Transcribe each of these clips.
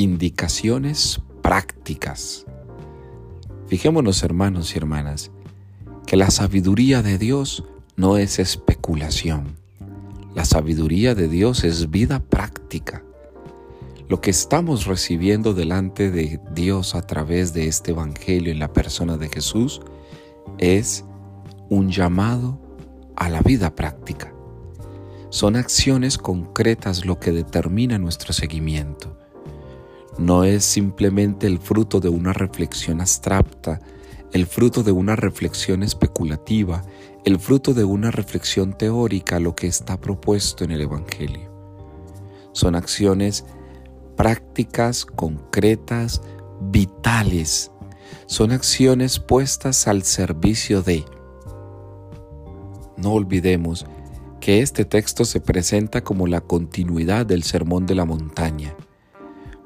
indicaciones prácticas. Fijémonos hermanos y hermanas, que la sabiduría de Dios no es especulación. La sabiduría de Dios es vida práctica. Lo que estamos recibiendo delante de Dios a través de este Evangelio en la persona de Jesús es un llamado a la vida práctica. Son acciones concretas lo que determina nuestro seguimiento. No es simplemente el fruto de una reflexión abstracta, el fruto de una reflexión especulativa, el fruto de una reflexión teórica lo que está propuesto en el Evangelio. Son acciones prácticas, concretas, vitales. Son acciones puestas al servicio de. No olvidemos que este texto se presenta como la continuidad del Sermón de la Montaña,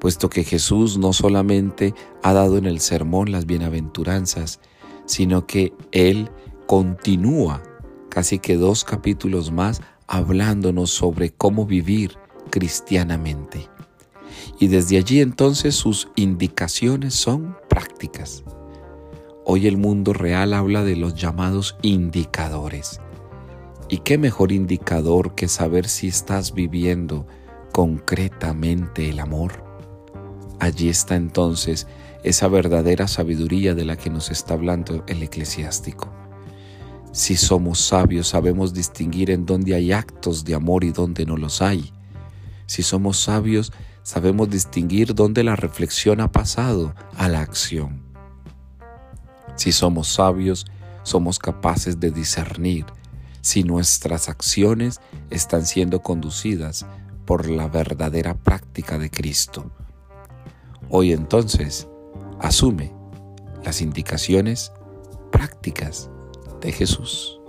puesto que Jesús no solamente ha dado en el sermón las bienaventuranzas, sino que Él continúa casi que dos capítulos más hablándonos sobre cómo vivir cristianamente. Y desde allí entonces sus indicaciones son prácticas. Hoy el mundo real habla de los llamados indicadores. ¿Y qué mejor indicador que saber si estás viviendo concretamente el amor? Allí está entonces esa verdadera sabiduría de la que nos está hablando el eclesiástico. Si somos sabios sabemos distinguir en dónde hay actos de amor y dónde no los hay. Si somos sabios sabemos distinguir dónde la reflexión ha pasado a la acción. Si somos sabios somos capaces de discernir si nuestras acciones están siendo conducidas por la verdadera práctica de Cristo. Hoy entonces, asume las indicaciones prácticas de Jesús.